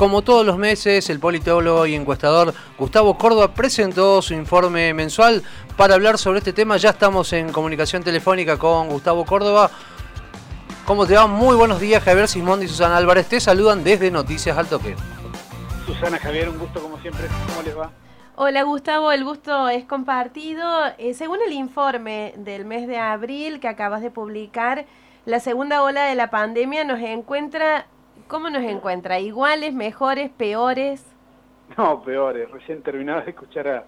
como todos los meses, el politólogo y encuestador Gustavo Córdoba presentó su informe mensual para hablar sobre este tema. Ya estamos en comunicación telefónica con Gustavo Córdoba. ¿Cómo te va? Muy buenos días, Javier Simón y Susana Álvarez. Te saludan desde Noticias al Toque. Susana, Javier, un gusto como siempre. ¿Cómo les va? Hola Gustavo, el gusto es compartido. Eh, según el informe del mes de abril que acabas de publicar, la segunda ola de la pandemia nos encuentra ¿Cómo nos encuentra? ¿Iguales, mejores, peores? No, peores. Recién terminaba de escuchar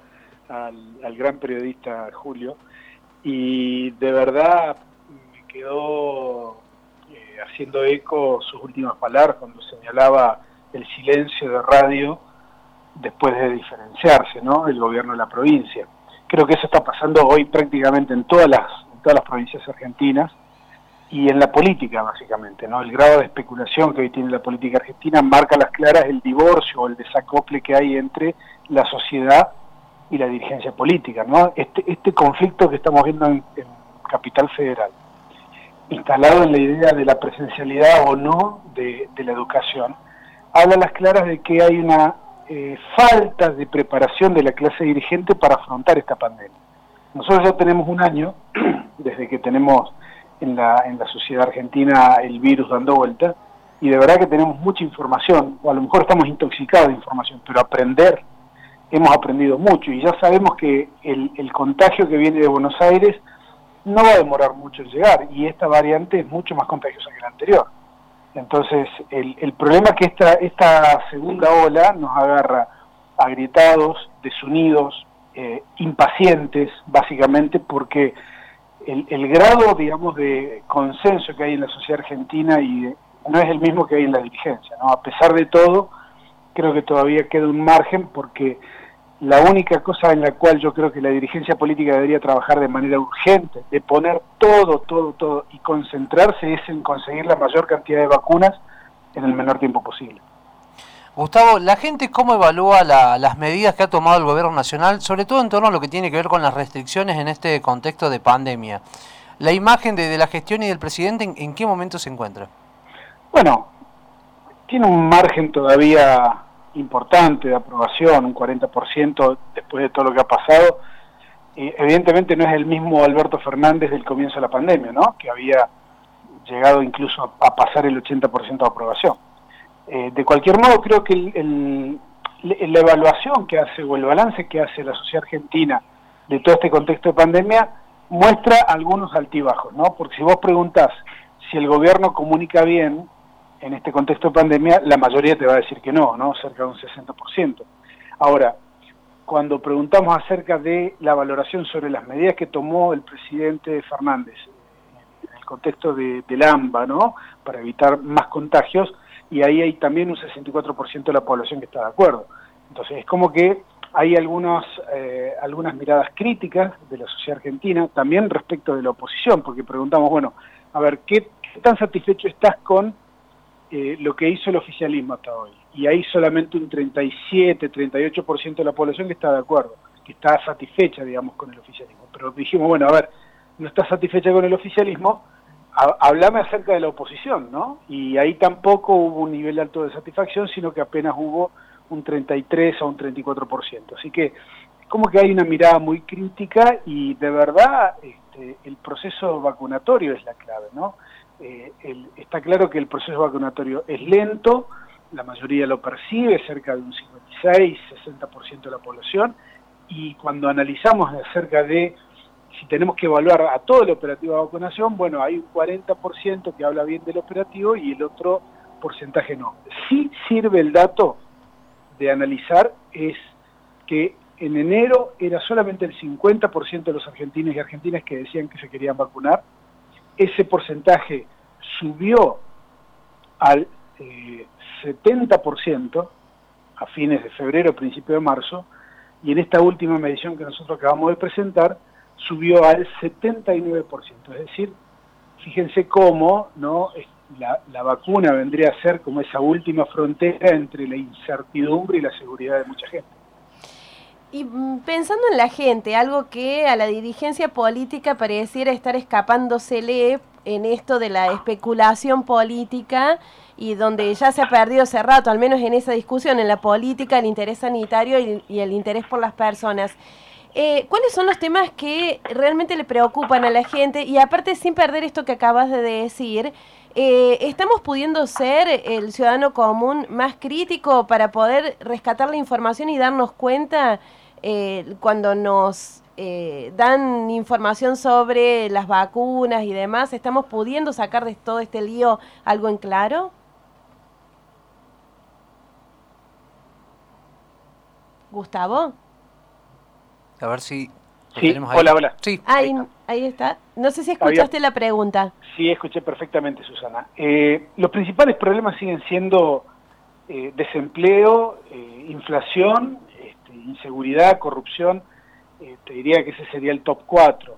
al, gran periodista Julio y de verdad me quedó eh, haciendo eco sus últimas palabras cuando señalaba el silencio de radio después de diferenciarse, ¿no? El gobierno de la provincia. Creo que eso está pasando hoy prácticamente en todas las, en todas las provincias argentinas y en la política, básicamente. ¿no? El grado de especulación que hoy tiene la política argentina marca las claras el divorcio o el desacople que hay entre la sociedad y la dirigencia política. ¿no? Este, este conflicto que estamos viendo en, Capital Federal, instalado en la idea de la presencialidad o no de, la educación, habla las claras de que hay una eh, falta de preparación de la clase dirigente para afrontar esta pandemia. Nosotros ya tenemos un año, desde que tenemos en la, en la sociedad argentina el virus dando vuelta y de verdad que tenemos mucha información, o a lo mejor estamos intoxicados de información, pero aprender, hemos aprendido mucho y ya sabemos que el, el contagio que viene de Buenos Aires no va a demorar mucho en llegar y esta variante es mucho más contagiosa que la anterior. Entonces, el, el problema que esta, esta segunda ola nos agarra agrietados, desunidos, eh, impacientes, básicamente porque el, grado, digamos, de consenso que hay en la sociedad argentina y no es el mismo que hay en la dirigencia, ¿no? A pesar de todo, creo que todavía queda un margen porque la única cosa en la cual yo creo que la dirigencia política debería trabajar de manera urgente, de poner todo, todo, todo y concentrarse es en conseguir la mayor cantidad de vacunas en el menor tiempo posible. Gustavo, ¿la gente cómo evalúa las medidas que ha tomado el gobierno nacional, sobre todo en torno a lo que tiene que ver con las restricciones en este contexto de pandemia? ¿La imagen de, la gestión y del presidente en, qué momento se encuentra? Bueno, tiene un margen todavía importante de aprobación, un 40% después de todo lo que ha pasado. Y evidentemente no es el mismo Alberto Fernández del comienzo de la pandemia, ¿no? que había llegado incluso a pasar el 80% de aprobación. Eh, de cualquier modo, creo que la evaluación que hace o el balance que hace la sociedad argentina de todo este contexto de pandemia muestra algunos altibajos, ¿no? Porque si vos preguntás si el gobierno comunica bien en este contexto de pandemia, la mayoría te va a decir que no, ¿no? Cerca de un 60%. Ahora, cuando preguntamos acerca de la valoración sobre las medidas que tomó el presidente Fernández en el contexto de, del AMBA, ¿no? Para evitar más contagios, y ahí hay también un 64% de la población que está de acuerdo. Entonces es como que hay algunos, eh, algunas miradas críticas de la sociedad argentina, también respecto de la oposición, porque preguntamos, bueno, a ver, ¿qué, tan satisfecho estás con eh, lo que hizo el oficialismo hasta hoy? Y hay solamente un 37, 38% de la población que está de acuerdo, que está satisfecha, digamos, con el oficialismo. Pero dijimos, bueno, a ver, no está satisfecha con el oficialismo, hablame acerca de la oposición, ¿no? Y ahí tampoco hubo un nivel alto de satisfacción, sino que apenas hubo un 33 a un 34%. Así que como que hay una mirada muy crítica y de verdad este, el proceso vacunatorio es la clave, ¿no? Eh, está claro que el proceso vacunatorio es lento, la mayoría lo percibe, cerca de un 56, 60% de la población, y cuando analizamos acerca de si tenemos que evaluar a todo el operativo de vacunación, bueno, hay un 40% que habla bien del operativo y el otro porcentaje no. Sí sirve el dato de analizar es que en enero era solamente el 50% de los argentinos y argentinas que decían que se querían vacunar. Ese porcentaje subió al 70% eh, a fines de febrero, principio de marzo, y en esta última medición que nosotros acabamos de presentar, subió al 79%. Es decir, fíjense cómo ¿no? La, vacuna vendría a ser como esa última frontera entre la incertidumbre y la seguridad de mucha gente. Y mm, pensando en la gente, algo que a la dirigencia política pareciera estar escapándosele en esto de la especulación política y donde ya se ha perdido hace rato, al menos en esa discusión, en la política, el interés sanitario y, el interés por las personas. Eh, ¿Cuáles son los temas que realmente le preocupan a la gente? Y aparte, sin perder esto que acabas de decir, eh, ¿estamos pudiendo ser el ciudadano común más crítico para poder rescatar la información y darnos cuenta eh, cuando nos dan información sobre las vacunas y demás? ¿Estamos pudiendo sacar de todo este lío algo en claro? Gustavo. A ver si Sí, hola, hola. Sí. Ahí, ahí, está. No sé si escuchaste la pregunta. Sí, escuché perfectamente, Susana. Eh, los principales problemas siguen siendo eh, desempleo, eh, inflación, este, inseguridad, corrupción. te diría que ese sería el top 4.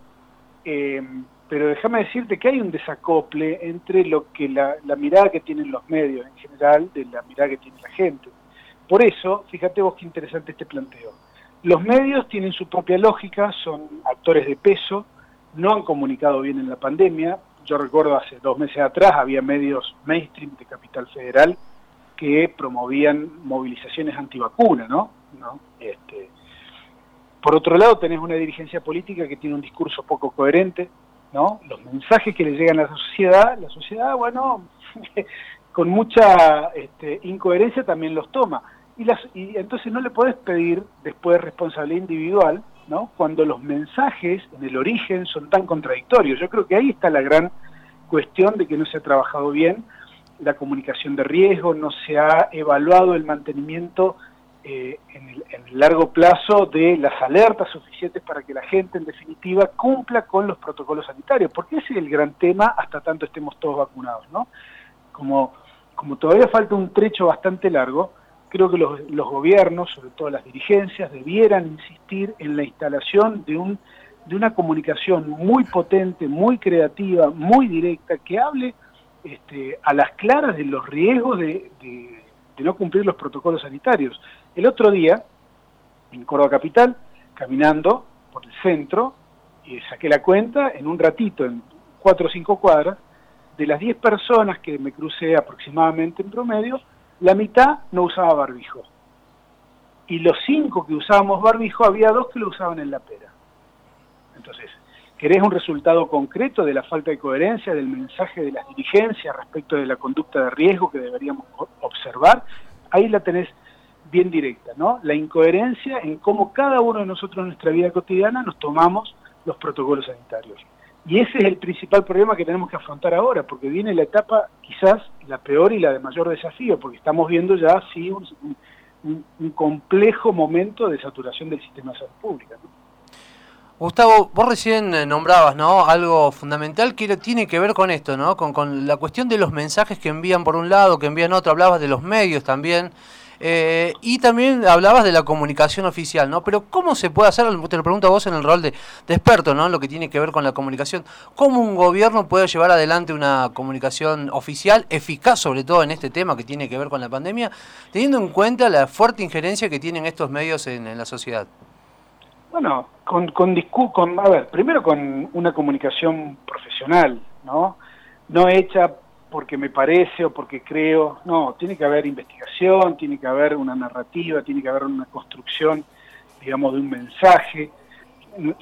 pero déjame decirte que hay un desacople entre lo que la, la mirada que tienen los medios en general de la mirada que tiene la gente. Por eso, fíjate vos qué interesante este planteo los medios tienen su propia lógica, son actores de peso, no han comunicado bien en la pandemia. Yo recuerdo hace dos meses atrás había medios mainstream de Capital Federal que promovían movilizaciones antivacunas, ¿no? ¿no? Este, por otro lado, tenés una dirigencia política que tiene un discurso poco coherente, ¿no? Los mensajes que le llegan a la sociedad, la sociedad, bueno, con mucha este, incoherencia también los toma. Y, las, y entonces no le podés pedir después responsabilidad individual, ¿no? Cuando los mensajes en el origen son tan contradictorios. Yo creo que ahí está la gran cuestión de que no se ha trabajado bien la comunicación de riesgo, no se ha evaluado el mantenimiento eh, en, el, largo plazo de las alertas suficientes para que la gente, en definitiva, cumpla con los protocolos sanitarios, porque ese es el gran tema hasta tanto estemos todos vacunados, ¿no? Como, como todavía falta un trecho bastante largo, creo que los, gobiernos, sobre todo las dirigencias, debieran insistir en la instalación de, un, de una comunicación muy potente, muy creativa, muy directa, que hable este, a las claras de los riesgos de, no cumplir los protocolos sanitarios. El otro día, en Córdoba Capital, caminando por el centro, y saqué la cuenta, en un ratito, en cuatro o cinco cuadras, de las 10 personas que me crucé aproximadamente en promedio, la mitad no usaba barbijo. Y los cinco que usábamos barbijo, había dos que lo usaban en la pera. Entonces, ¿querés un resultado concreto de la falta de coherencia del mensaje de las dirigencias respecto de la conducta de riesgo que deberíamos observar? Ahí la tenés bien directa, ¿no? La incoherencia en cómo cada uno de nosotros en nuestra vida cotidiana nos tomamos los protocolos sanitarios. Y ese es el principal problema que tenemos que afrontar ahora, porque viene la etapa quizás la peor y la de mayor desafío, porque estamos viendo ya sí un, complejo momento de saturación del sistema de salud pública. Gustavo, vos recién eh, nombrabas, ¿no? Algo fundamental que tiene que ver con esto, ¿no? Con, con la cuestión de los mensajes que envían por un lado, que envían otro, hablabas de los medios también. Eh, y también hablabas de la comunicación oficial, ¿no? Pero ¿cómo se puede hacer? Te lo pregunto a vos en el rol de, experto, ¿no? Lo que tiene que ver con la comunicación. ¿Cómo un gobierno puede llevar adelante una comunicación oficial eficaz, sobre todo en este tema que tiene que ver con la pandemia, teniendo en cuenta la fuerte injerencia que tienen estos medios en, la sociedad? Bueno, con, con, con, a ver, primero con una comunicación profesional, ¿no? No hecha porque me parece o porque creo, no, tiene que haber investigación, tiene que haber una narrativa, tiene que haber una construcción, digamos, de un mensaje,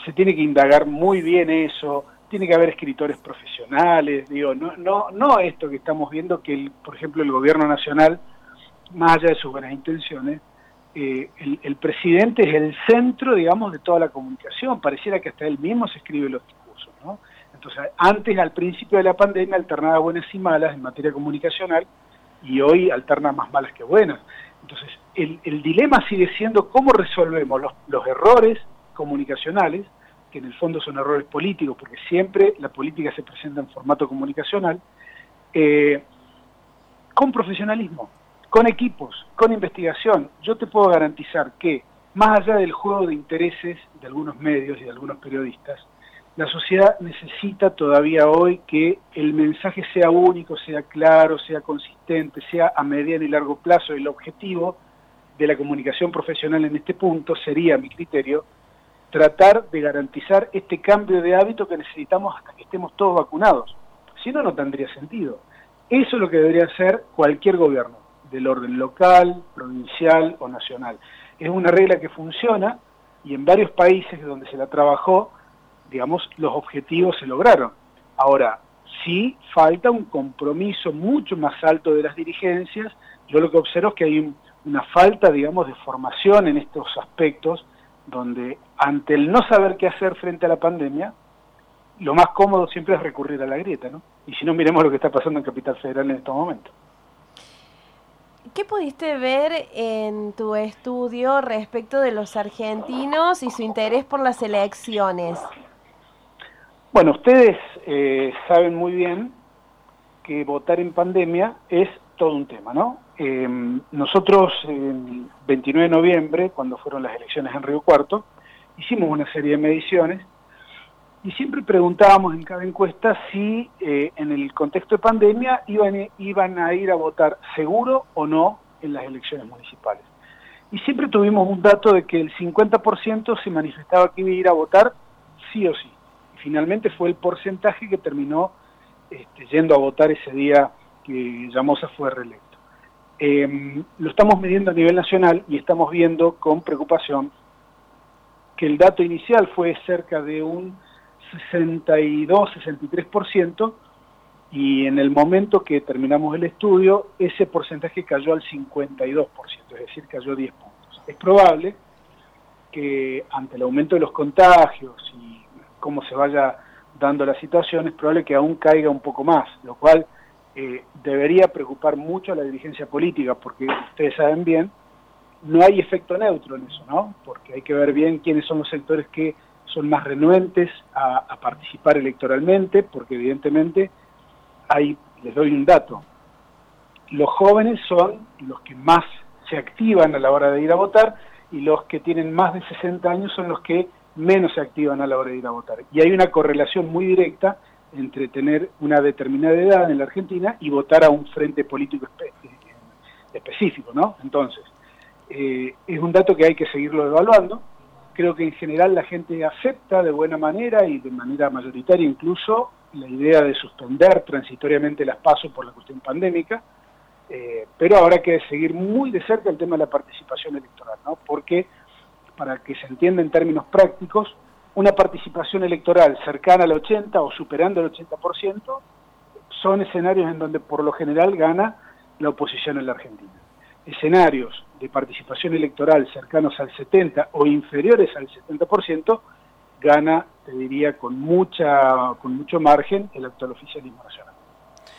se tiene que indagar muy bien eso, tiene que haber escritores profesionales, digo, no, no, no esto que estamos viendo que, el, por ejemplo, el gobierno nacional, más allá de sus buenas intenciones, eh, el, el, presidente es el centro, digamos, de toda la comunicación, pareciera que hasta él mismo se escribe los discursos, ¿no? Entonces, antes, al principio de la pandemia, alternaba buenas y malas en materia comunicacional y hoy alterna más malas que buenas. Entonces, el, dilema sigue siendo cómo resolvemos los, errores comunicacionales, que en el fondo son errores políticos, porque siempre la política se presenta en formato comunicacional, eh, con profesionalismo, con equipos, con investigación. Yo te puedo garantizar que, más allá del juego de intereses de algunos medios y de algunos periodistas, la sociedad necesita todavía hoy que el mensaje sea único, sea claro, sea consistente, sea a mediano y largo plazo. El objetivo de la comunicación profesional en este punto sería, mi criterio, tratar de garantizar este cambio de hábito que necesitamos hasta que estemos todos vacunados. Si no, no tendría sentido. Eso es lo que debería hacer cualquier gobierno, del orden local, provincial o nacional. Es una regla que funciona y en varios países donde se la trabajó, digamos, los objetivos se lograron. Ahora, sí falta un compromiso mucho más alto de las dirigencias. Yo lo que observo es que hay una falta, digamos, de formación en estos aspectos, donde ante el no saber qué hacer frente a la pandemia, lo más cómodo siempre es recurrir a la grieta, ¿no? Y si no, miremos lo que está pasando en Capital Federal en estos momentos. ¿Qué pudiste ver en tu estudio respecto de los argentinos y su interés por las elecciones? Bueno, ustedes eh, saben muy bien que votar en pandemia es todo un tema, ¿no? Em, nosotros, el 29 de noviembre, cuando fueron las elecciones en Río Cuarto, hicimos una serie de mediciones y siempre preguntábamos en cada encuesta si eh, en el contexto de pandemia iban, iban a ir a votar seguro o no en las elecciones municipales. Y siempre tuvimos un dato de que el 50% se manifestaba que iba a ir a votar sí o sí finalmente fue el porcentaje que terminó este, yendo a votar ese día que Llamosa fue reelecto. Em, lo estamos midiendo a nivel nacional y estamos viendo con preocupación que el dato inicial fue cerca de un 62-63% y en el momento que terminamos el estudio ese porcentaje cayó al 52%, es decir, cayó 10 puntos. Es probable que ante el aumento de los contagios y cómo se vaya dando la situación, es probable que aún caiga un poco más, lo cual eh, debería preocupar mucho a la dirigencia política, porque ustedes saben bien, no hay efecto neutro en eso, ¿no? Porque hay que ver bien quiénes son los sectores que son más renuentes a, a participar electoralmente, porque evidentemente hay, les doy un dato, los jóvenes son los que más se activan a la hora de ir a votar y los que tienen más de 60 años son los que menos se activan a la hora de ir a votar. Y hay una correlación muy directa entre tener una determinada edad en la Argentina y votar a un frente político específico, ¿no? Entonces, eh, es un dato que hay que seguirlo evaluando. Creo que en general la gente acepta de buena manera y de manera mayoritaria incluso la idea de suspender transitoriamente las pasos por la cuestión pandémica, eh, pero habrá que seguir muy de cerca el tema de la participación electoral, ¿no? Porque para que se entienda en términos prácticos, una participación electoral cercana al 80 o superando el 80% son escenarios en donde por lo general gana la oposición en la Argentina. Escenarios de participación electoral cercanos al 70 o inferiores al 70% gana, te diría, con, mucha, con mucho margen el actual oficialismo nacional.